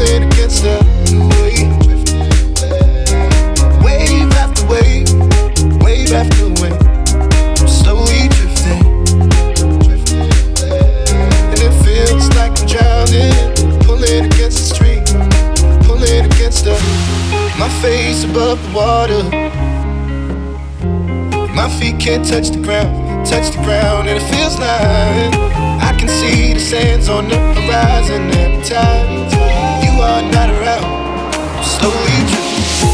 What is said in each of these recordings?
against the wave. Wave after wave, wave after wave. I'm slowly drifting. And it feels like I'm drowning. Pulling against the pulling against the. My face above the water. My feet can't touch the ground, touch the ground, and it feels like I can see the sands on the horizon every are not around. Slowly drifting,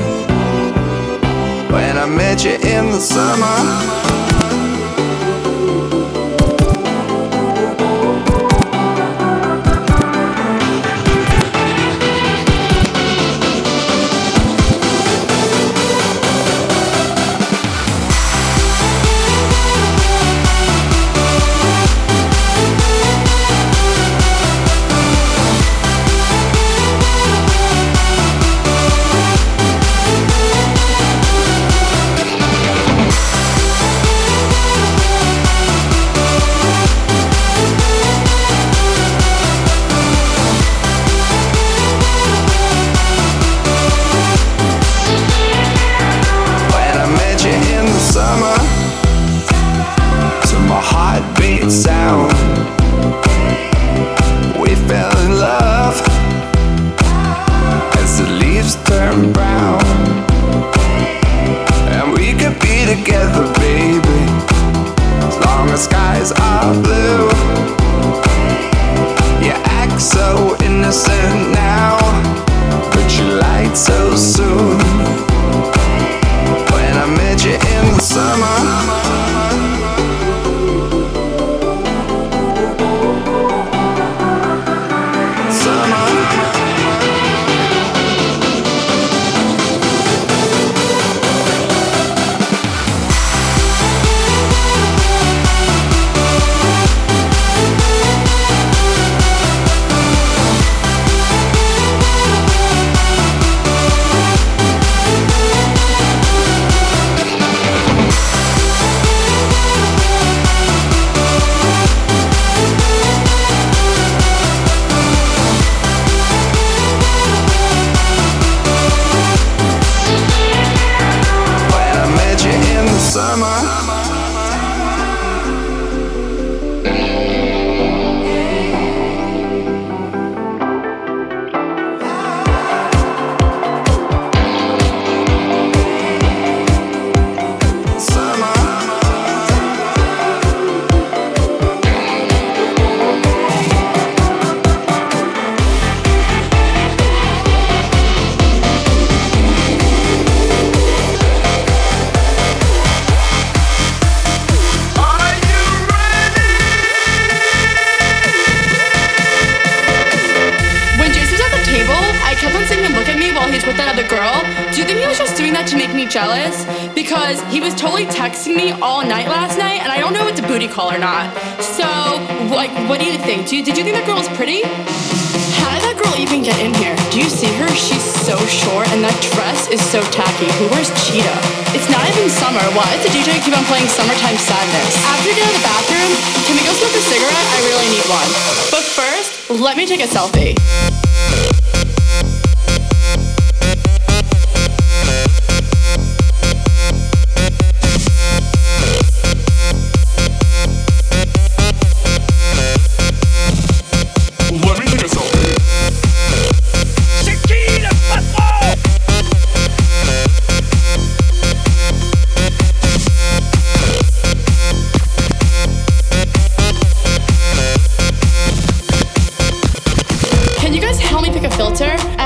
met you in the summer.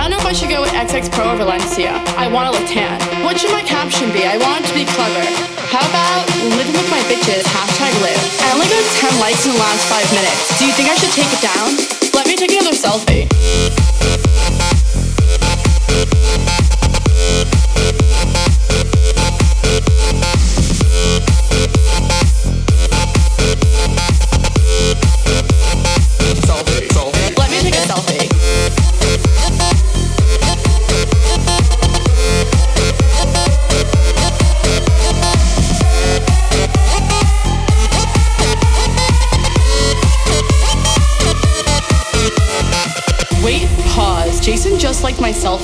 Don't know if I should go with XX Pro or Valencia. I want to look tan. What should my caption be? I want it to be clever. How about living with my bitches, hashtag live. I only got 10 likes in the last 5 minutes. Do you think I should take it down? Let me take another. Selfie.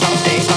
Something.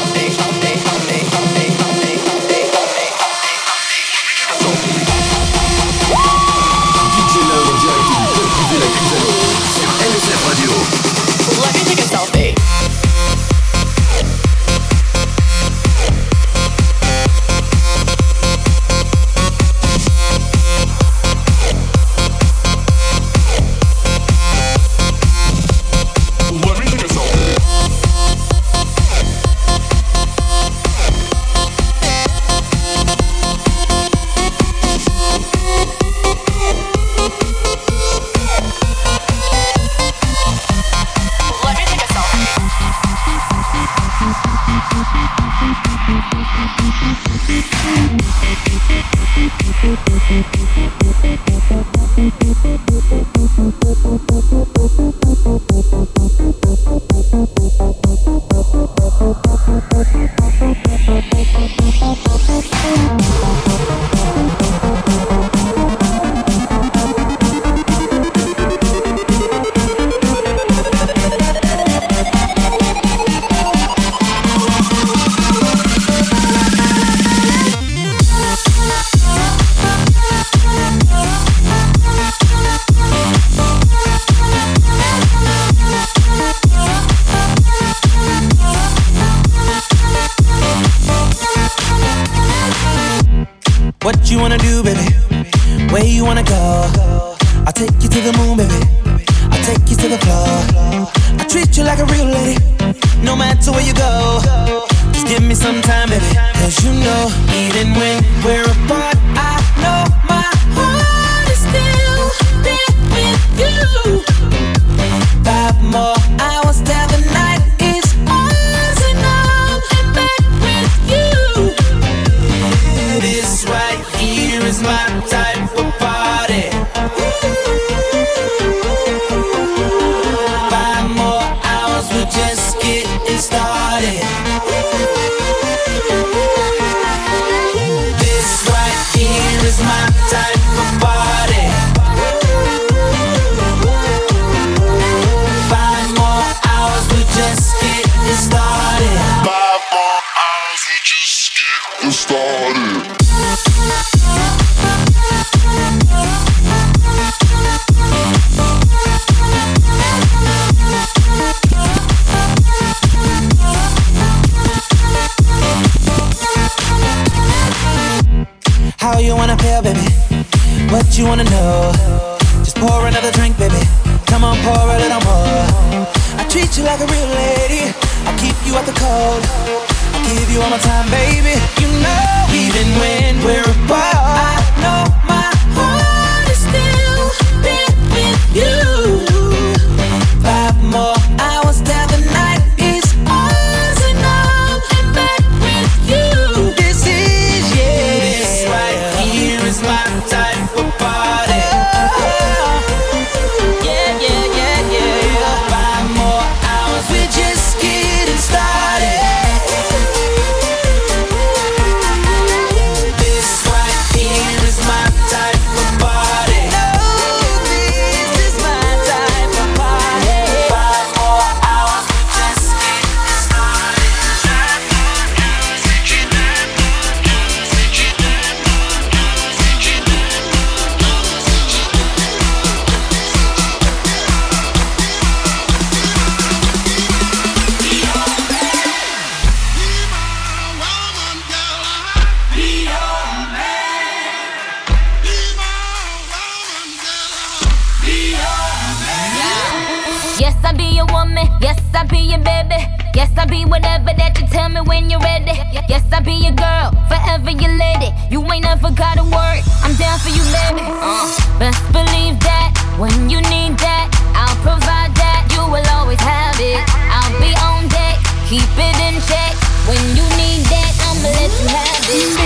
You wanna go? I'll take you to the moon, baby. I'll take you to the floor. I treat you like a real lady, no matter where you go. Just give me some time, baby. Cause you know, even when we're apart, I know my my time. Keep it in check. When you need that, I'ma let you have it.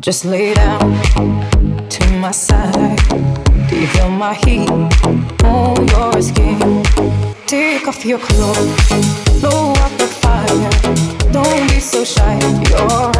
Just lay down to my side. Do you feel my heat on your skin? Take off your clothes, blow up the fire. Don't be so shy. You're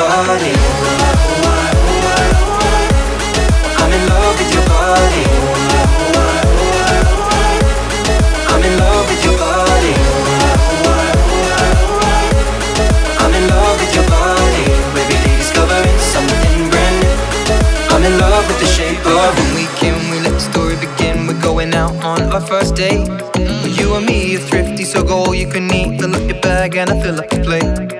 Body. I'm in love with your body. I'm in love with your body. I'm in love with your body. Every day discovering something brand new. I'm in love with the shape of when we came, we let the story begin. We're going out on our first date. You and me are thrifty, so go all you can eat. Fill up your bag and I fill up the plate.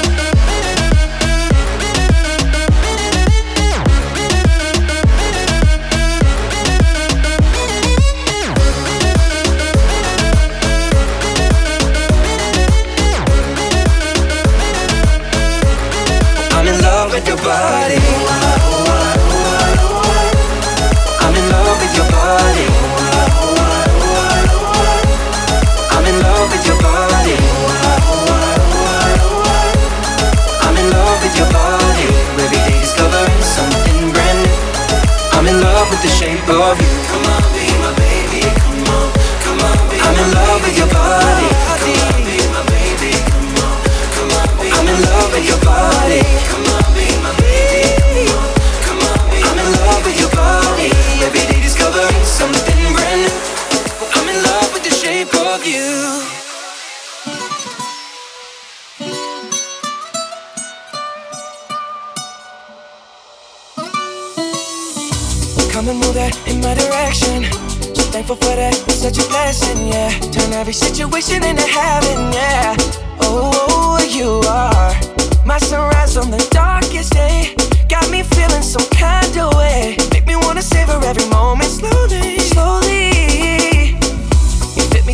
Body. Of you. Come and move that in my direction. So thankful for that, it's such a blessing, yeah. Turn every situation into heaven, yeah. Oh, you are my sunrise on the darkest day. Got me feeling some kind of way. Make me wanna savor every moment slowly, slowly.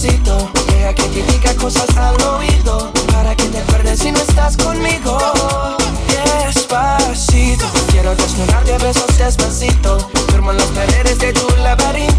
despacito. Deja que te diga cosas al oído. Para que te acuerdes si no estás conmigo. Despacito, quiero desnudarte a besos despacito. Firmo en las paredes de tu laberinto.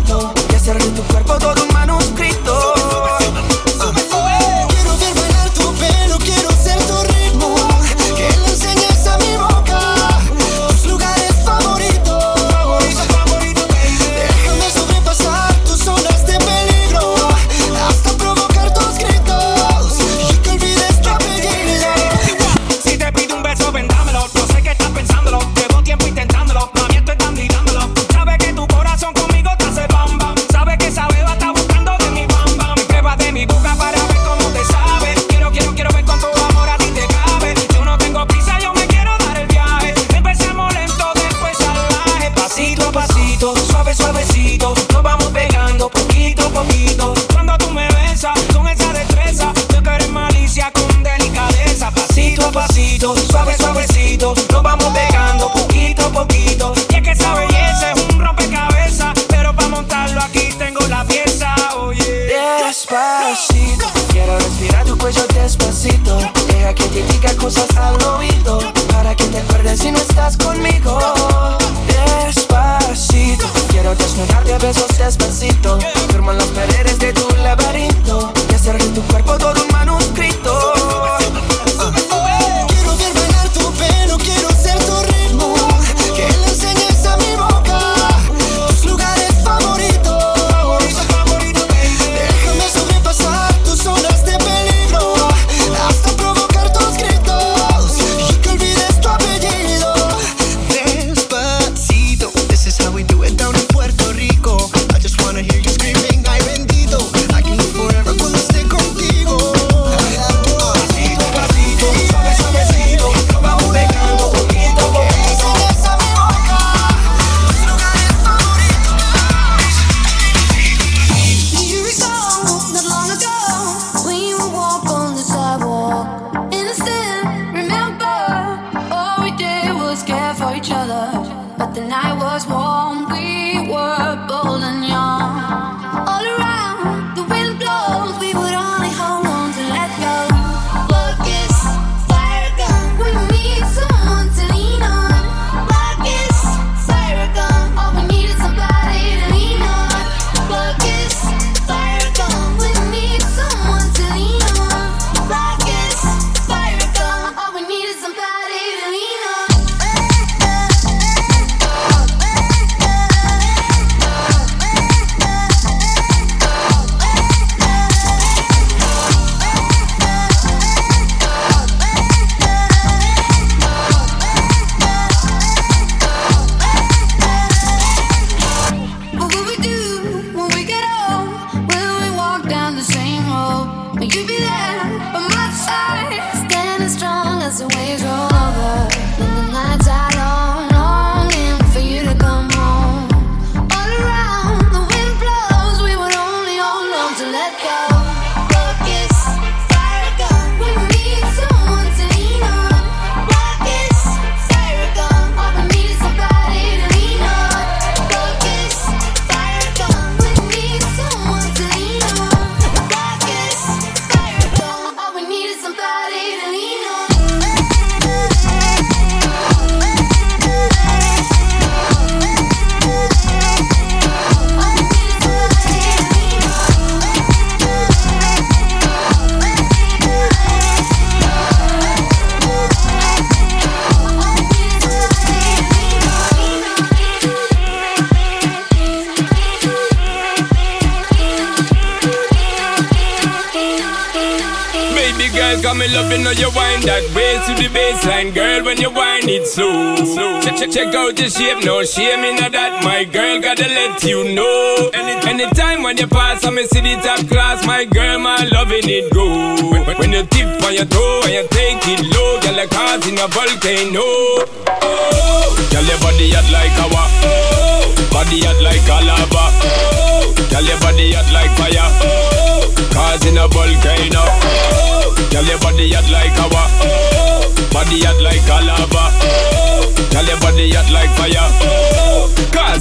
body hot like fire. Oh, in a volcano. Oh, girl, your body hot like lava. Oh, body hot like lava. Oh, girl, your body hot like fire. Oh,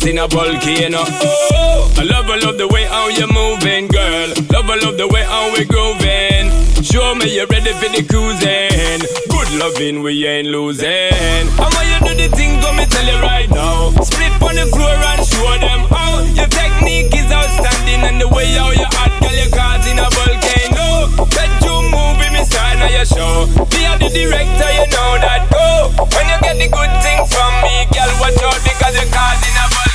in a volcano. Oh, I love, I love the way how you're moving, girl. Love, I love the way how we're grooving. Show me you're ready for the cruising. Good loving, we ain't losing. And when you do the thing, let me tell you right now. Split on the floor and show them how your technique is outstanding and the way how you act, girl, you're causing a volcano. Bedroom movie, me star now your show. Be the director, you know that go. When you get the good thing from me, girl, watch out because you're causing a volcano.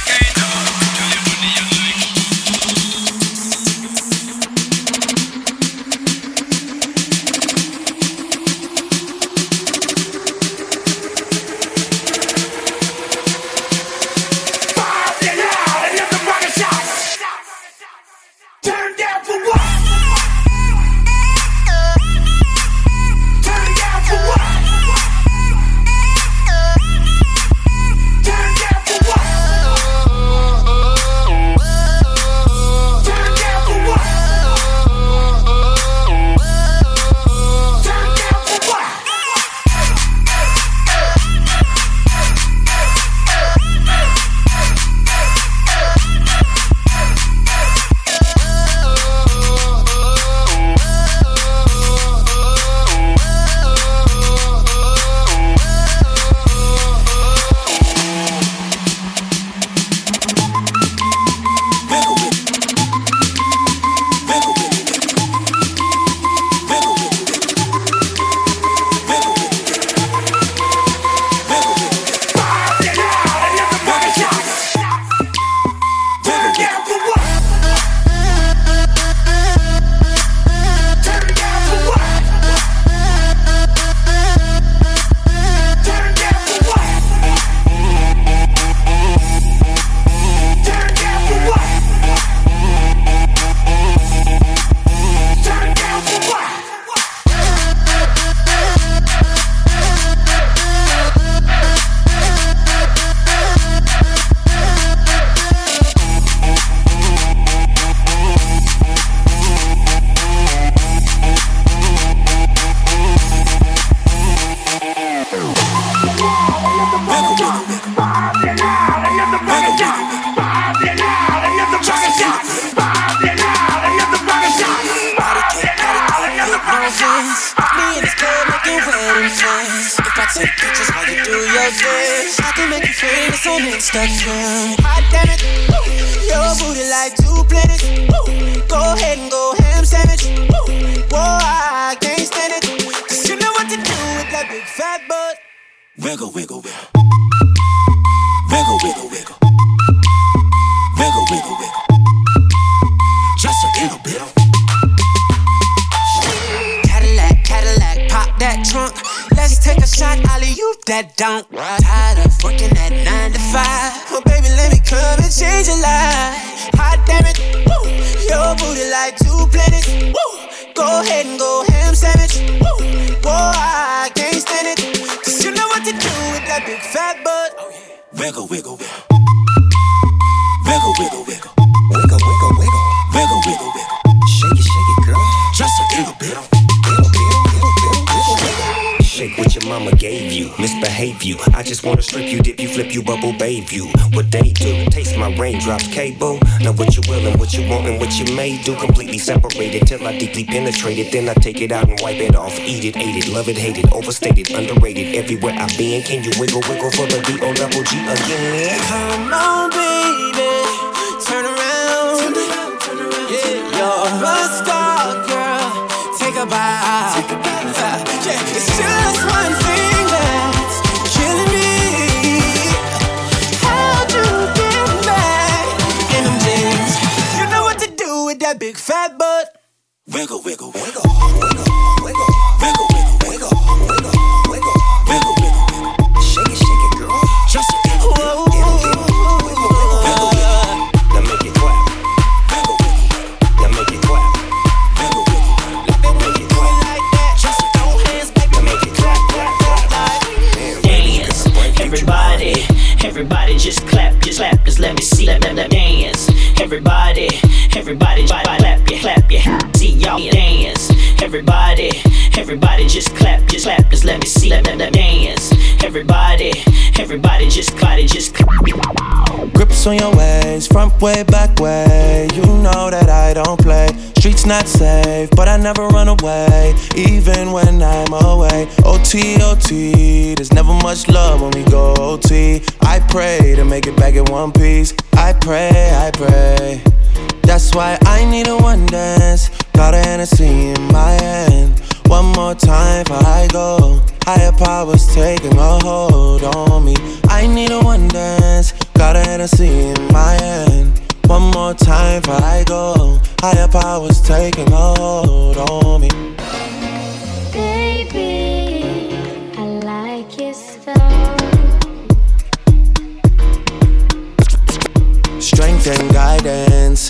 Roses. I can make you famous on Instagram. Hot damn it, woo. your booty like two planets. Woo. Go ahead and go ham sandwich. Woo. Whoa, I can't stand it. Cause you know what to do with that big fat butt. Wiggle, wiggle. Wiggle, wiggle, wiggle. Wiggle, a shot, Ollie, you that dunk. Tired of working at nine to five. Oh, baby, let me come and change your life. Hot damn it, woo. Your booty like two planets. Woo. Go ahead and go ham sandwich. Woo. Whoa, I can't stand it. Cause you know what to do with that big fat butt. Wiggle, wiggle, wiggle. Wiggle, wiggle, wiggle. Wiggle, wiggle, wiggle. Wiggle, wiggle, wiggle. Shake it, shake it, girl. Just a little bit. Shake what mama gave you, misbehave you. I just wanna strip you, dip you, flip you, bubble babe you. What they do, taste my raindrops, cable. Know what you will and what you want and what you may do. Completely separated till I deeply penetrate it. Then I take it out and wipe it off. Eat it, ate it, love it, hate it, overstated, underrated. Everywhere I've been, can you wiggle, wiggle for the D O double G again? Come on, baby. Turn around. Yeah, you're a star, girl. Take a bow. Wiggle, wiggle, wiggle, wiggle, wiggle, wiggle, wiggle, wiggle, wiggle, wiggle, wiggle, wiggle. Shake it, shake it, girl. Just a little bit. Now make it clap. Now make it clap. Now make it clap. Now make it clap, clap, clap, clap. Aliens, everybody, everybody just clap, just clap, just let me see, let, let, let dance. Everybody, everybody, just clap, yeah, clap, yeah, see y'all dance. Everybody, everybody just clap, just clap, just let me see, let, let dance. Everybody, everybody just clap, just clap. Grips on your ways, front way, back way. You know that I don't play. Streets not safe, but I never run away, even when I'm away. OT, OT, there's never much love when we go OT. I pray to make it back in one piece. I pray, I pray. That's why I need a one dance. Got a Hennessy in my hand. One more time before I go. Higher powers taking a hold on me. I need a one dance. Got a Hennessy in my hand. One more time before I go. Higher powers taking a hold on me. Baby, I like your style. Strength and guidance,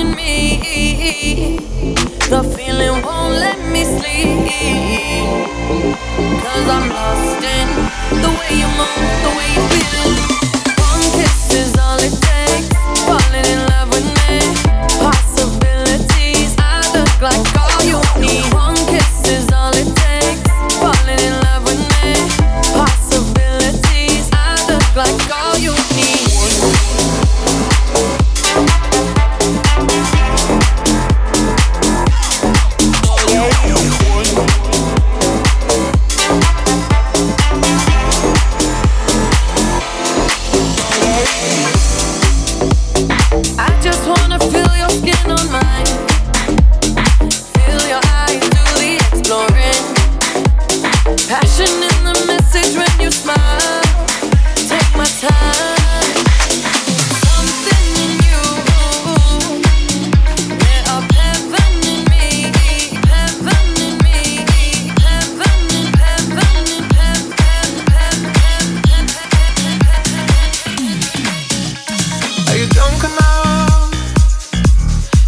in me. The feeling won't let me sleep. Cause I'm lost in the way you move, the way you feel. One kiss is all it takes.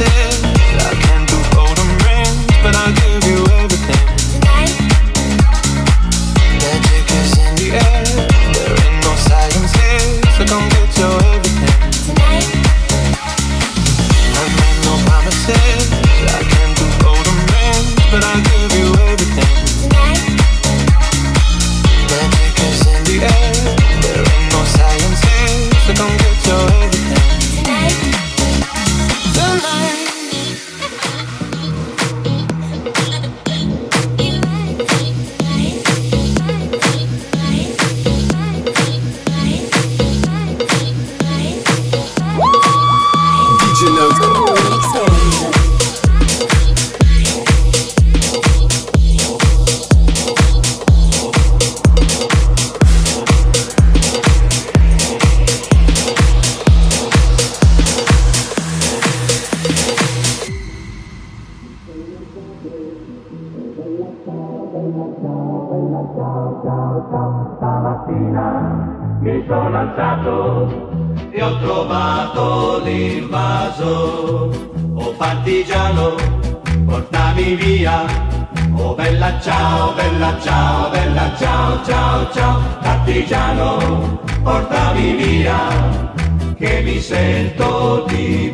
hacer Sento di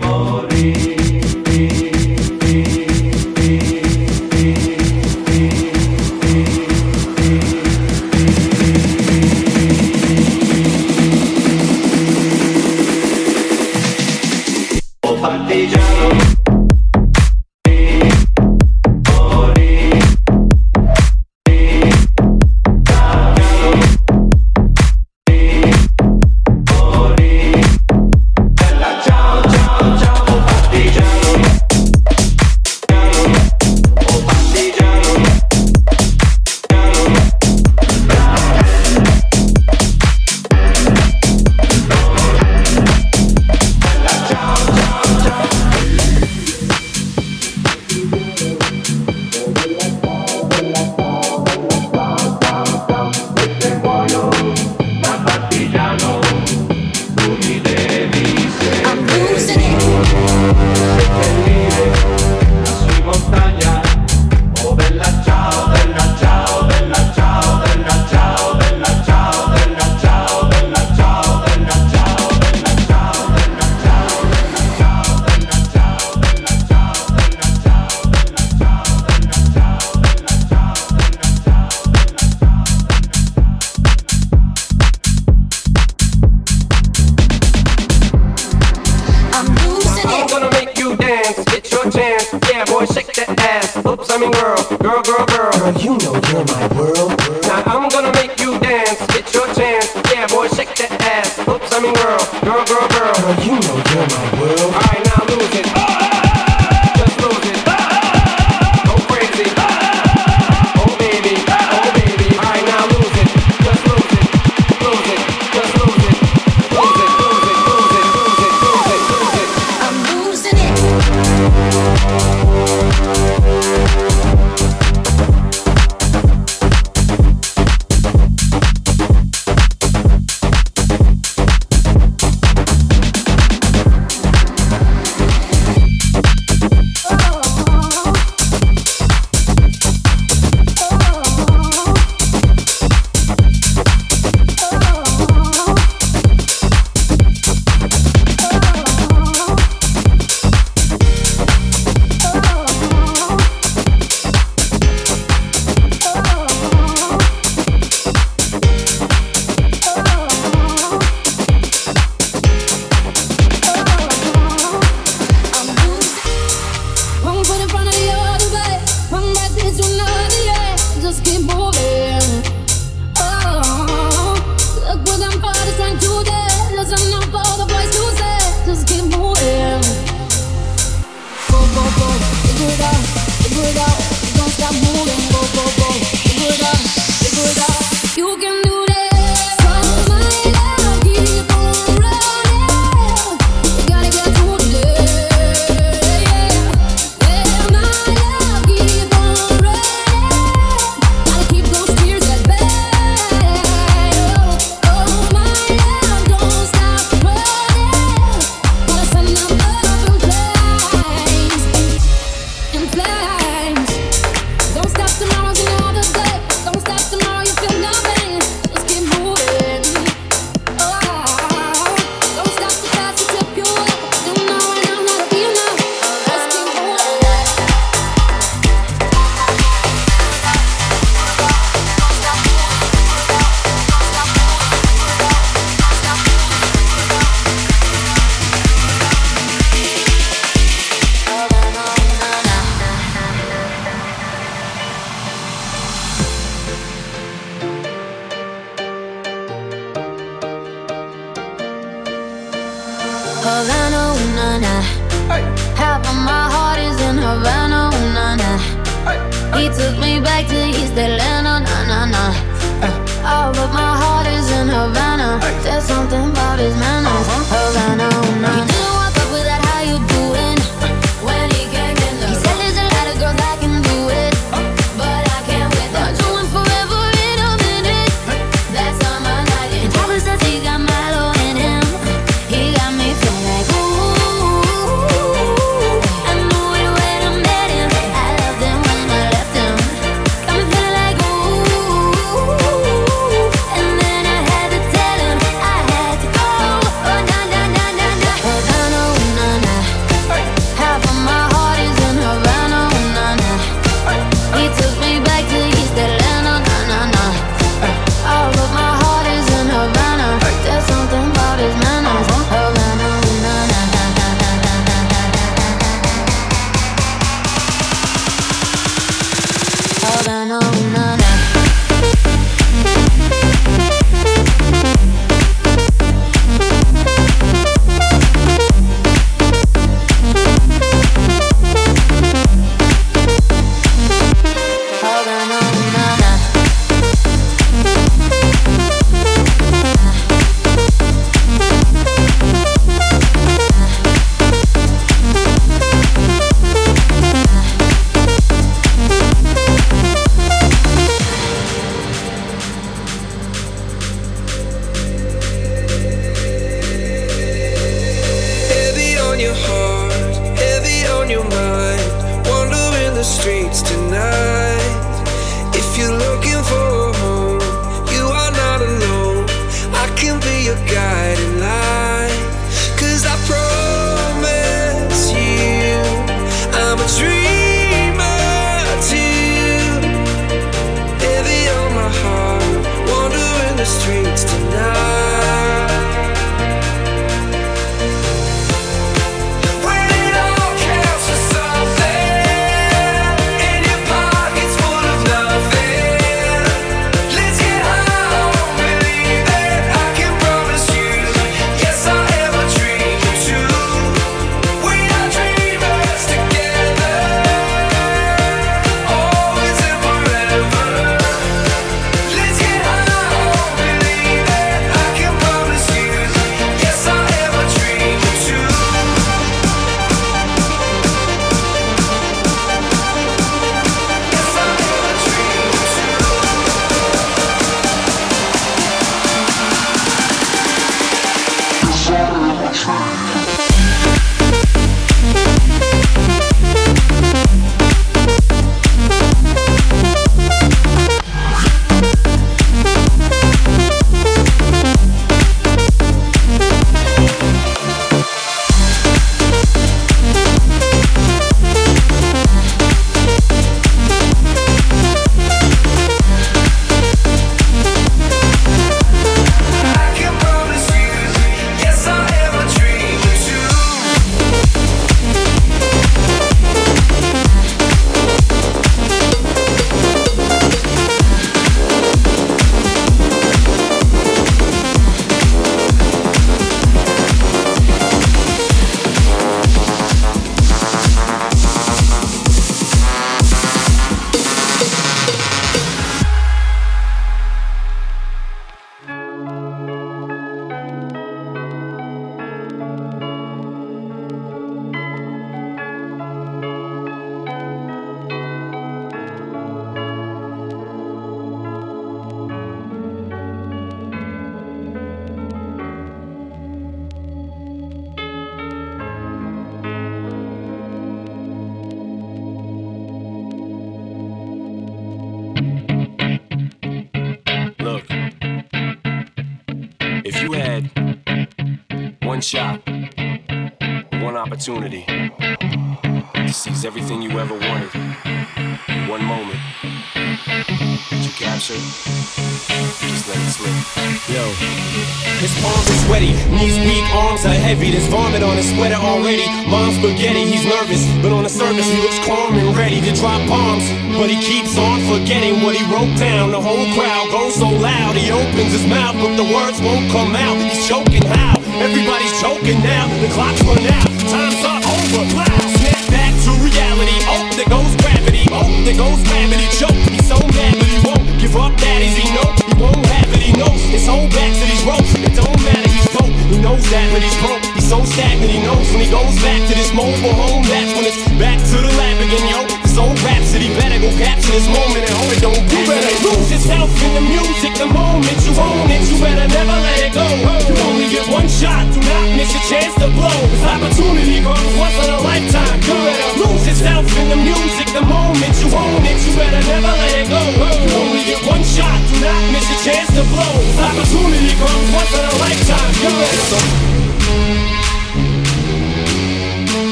he knows when he goes back to this mobile home. That's when it's back to the lab again, yo. So rhapsody better go capture this moment and hope it don't You better lose yourself in the music the moment you own it. You better never let it go. You only get one shot, do not miss your chance to blow. This opportunity comes once in a lifetime. You better lose yourself in the music the moment you own it. You better never let it go. You only get one shot, do not miss your chance to blow. This opportunity comes once in a lifetime. You better.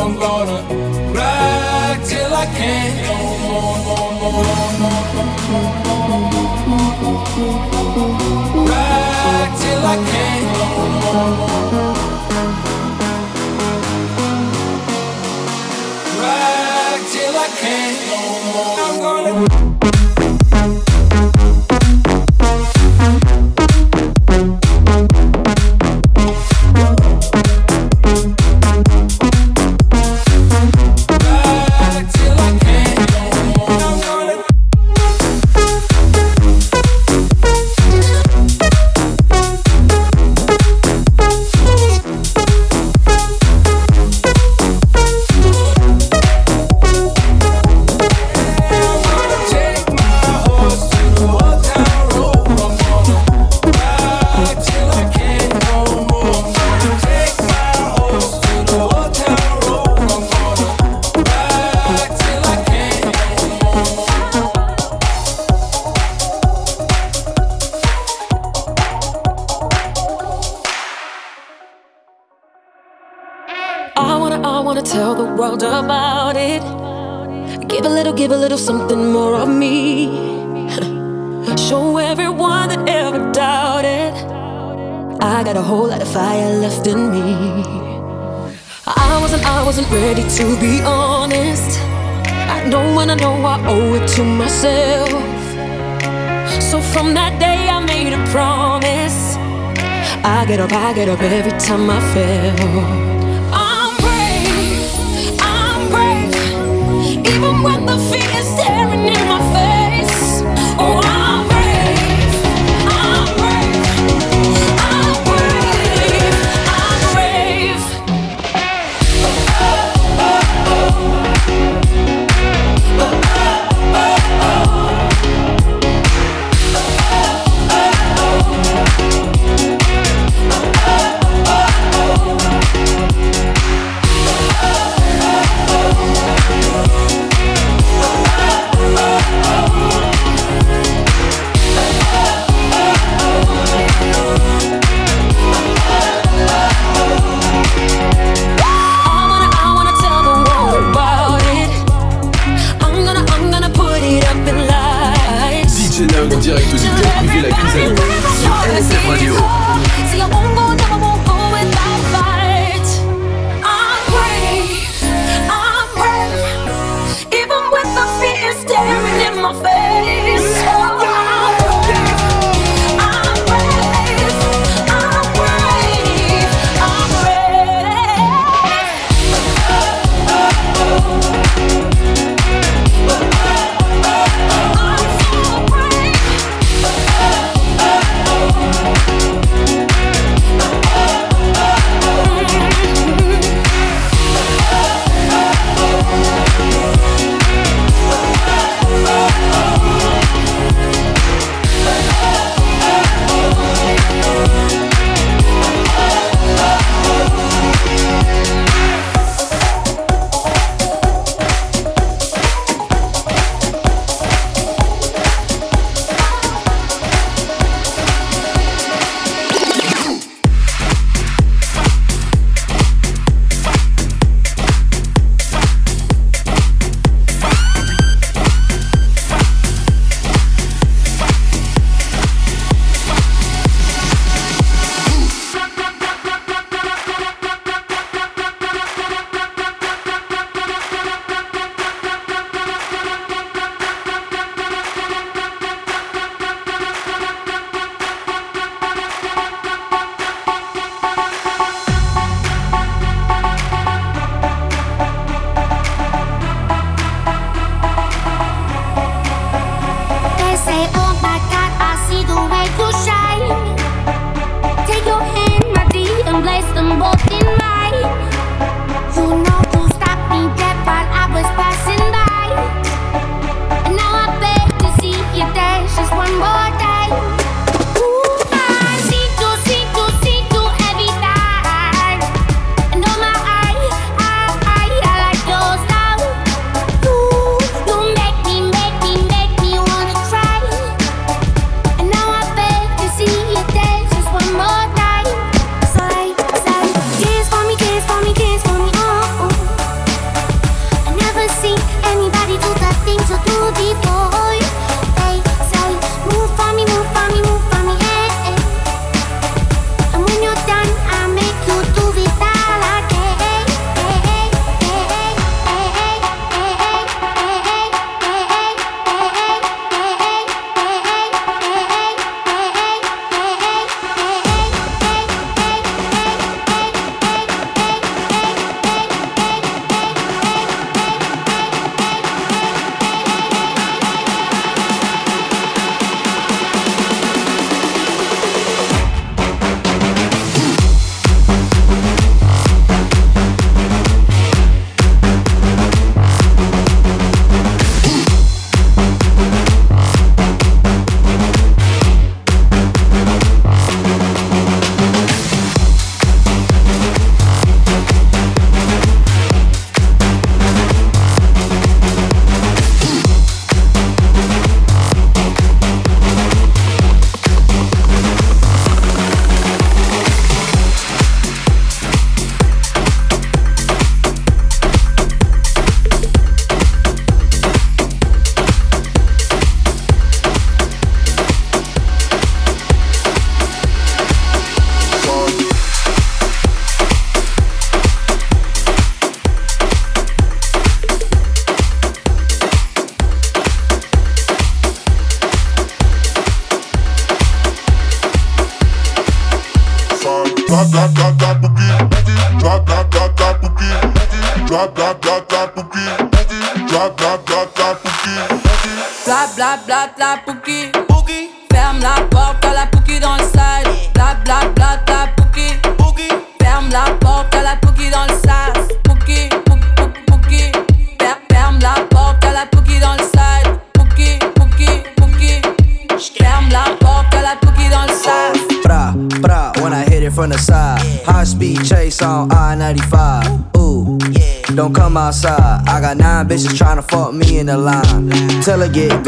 I'm gonna ride till I can't no more, more, more. Ride till I can't no more. Ride till I can't no more. I'm gonna.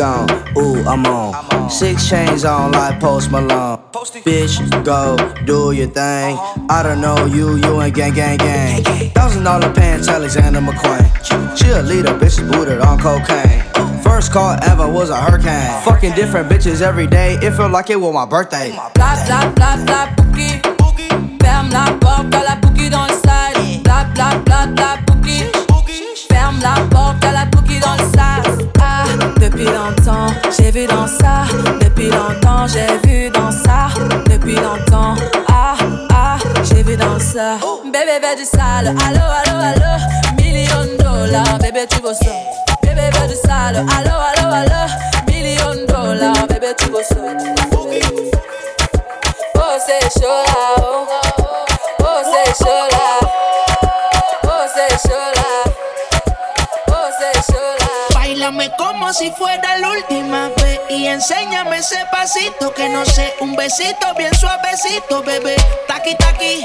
gone. Ooh, I'm on. Six chains on like Post Malone. Bitch, go do your thing. Uh-huh. I don't know you, you ain't gang, gang, gang. Thousand dollar pants, Alexander McQueen. She a leader, bitch, booted on cocaine. First call ever was a hurricane. Fucking different bitches every day. It felt like it was my birthday. Blah blah blah blah boogie. Bam blah blah blah. un besito bien suavecito, bebé. Taqui, taqui.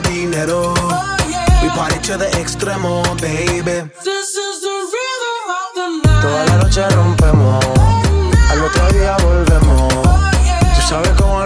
de dinero. Oh, yeah. We party to the extremo, baby. This is the rhythm of the night. Toda la noche rompemos, oh, al otro día volvemos. Oh, yeah. Tú sabes cómo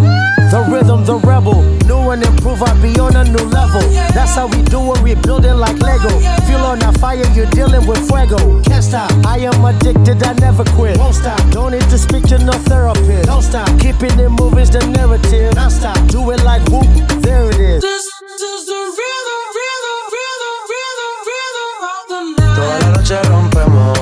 The rhythm, the rebel. New and improve, I be on a new level. That's how we do it, we building like Lego. Feel on a fire, you're dealing with fuego. Can't stop, I am addicted, I never quit. Won't stop, don't need to speak to no therapist. Don't stop, keeping it moving's the narrative. Non stop, do it like whoop, there it is. Toda la noche rompemos,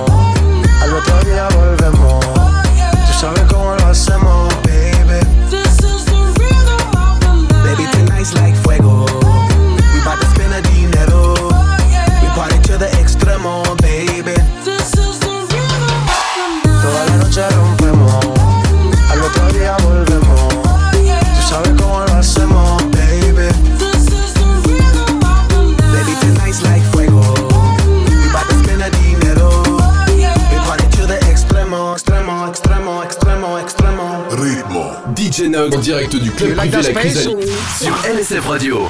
en direct du club privé La Chrysalide. Sur LSF Radio.